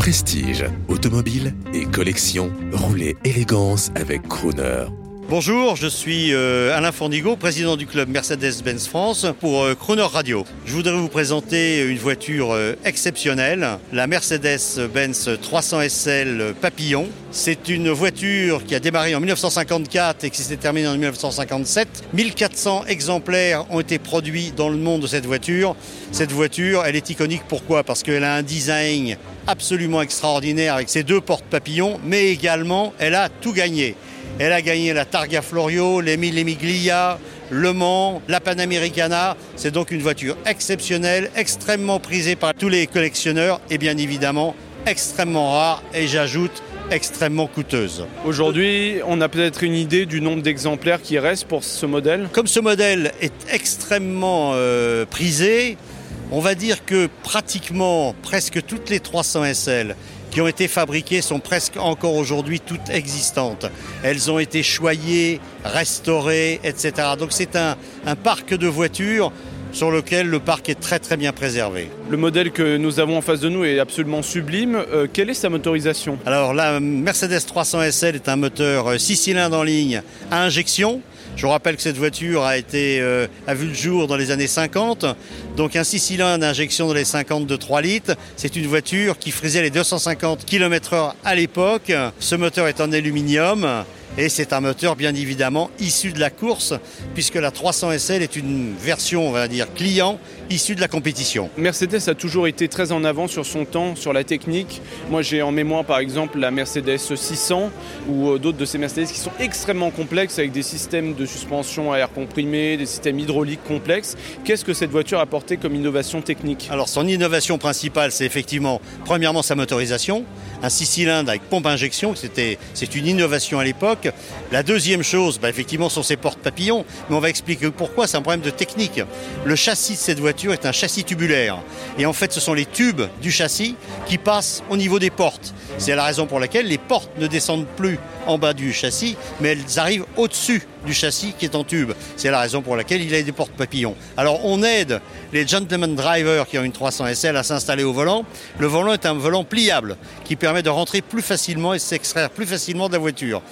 Prestige, automobile et collection, roulez élégance avec Crooner. Bonjour, je suis euh, Alain Fornigo, président du club Mercedes-Benz France pour euh, Croner Radio. Je voudrais vous présenter une voiture euh, exceptionnelle, la Mercedes-Benz 300 SL Papillon. C'est une voiture qui a démarré en 1954 et qui s'est terminée en 1957. 1400 exemplaires ont été produits dans le monde de cette voiture. Cette voiture, elle est iconique. Pourquoi? Parce qu'elle a un design absolument extraordinaire avec ses deux portes papillons, mais également, elle a tout gagné. Elle a gagné la Targa Florio, l'Emile Emiglia, Le Mans, la Panamericana. C'est donc une voiture exceptionnelle, extrêmement prisée par tous les collectionneurs et bien évidemment extrêmement rare et j'ajoute extrêmement coûteuse. Aujourd'hui, on a peut-être une idée du nombre d'exemplaires qui restent pour ce modèle? Comme ce modèle est extrêmement euh, prisé, on va dire que pratiquement presque toutes les 300 SL qui ont été fabriquées sont presque encore aujourd'hui toutes existantes. Elles ont été choyées, restaurées, etc. Donc c'est un, un parc de voitures sur lequel le parc est très très bien préservé. Le modèle que nous avons en face de nous est absolument sublime. Euh, quelle est sa motorisation? Alors la Mercedes 300 SL est un moteur 6 cylindres en ligne à injection. Je rappelle que cette voiture a, été, euh, a vu le jour dans les années 50. Donc un 6 cylindres d'injection dans les 50 de 3 litres. C'est une voiture qui frisait les 250 km/h à l'époque. Ce moteur est en aluminium. Et c'est un moteur bien évidemment issu de la course, puisque la 300 SL est une version, on va dire, client, issue de la compétition. Mercedes a toujours été très en avant sur son temps, sur la technique. Moi j'ai en mémoire par exemple la Mercedes 600 ou euh, d'autres de ces Mercedes qui sont extrêmement complexes avec des systèmes de suspension à air comprimé, des systèmes hydrauliques complexes. Qu'est-ce que cette voiture a apporté comme innovation technique? Alors son innovation principale c'est effectivement premièrement sa motorisation, un 6 cylindres avec pompe injection, c'était, c'est une innovation à l'époque. La deuxième chose, bah, effectivement, sont ses portes papillons, mais on va expliquer pourquoi, c'est un problème de technique. Le châssis de cette voiture est un châssis tubulaire. Et en fait, ce sont les tubes du châssis qui passent au niveau des portes. C'est la raison pour laquelle les portes ne descendent plus en bas du châssis, mais elles arrivent au-dessus du châssis qui est en tube. C'est la raison pour laquelle il a des portes papillons. Alors on aide les gentlemen drivers qui ont une 300 SL à s'installer au volant. Le volant est un volant pliable qui permet de rentrer plus facilement et s'extraire plus facilement de la voiture.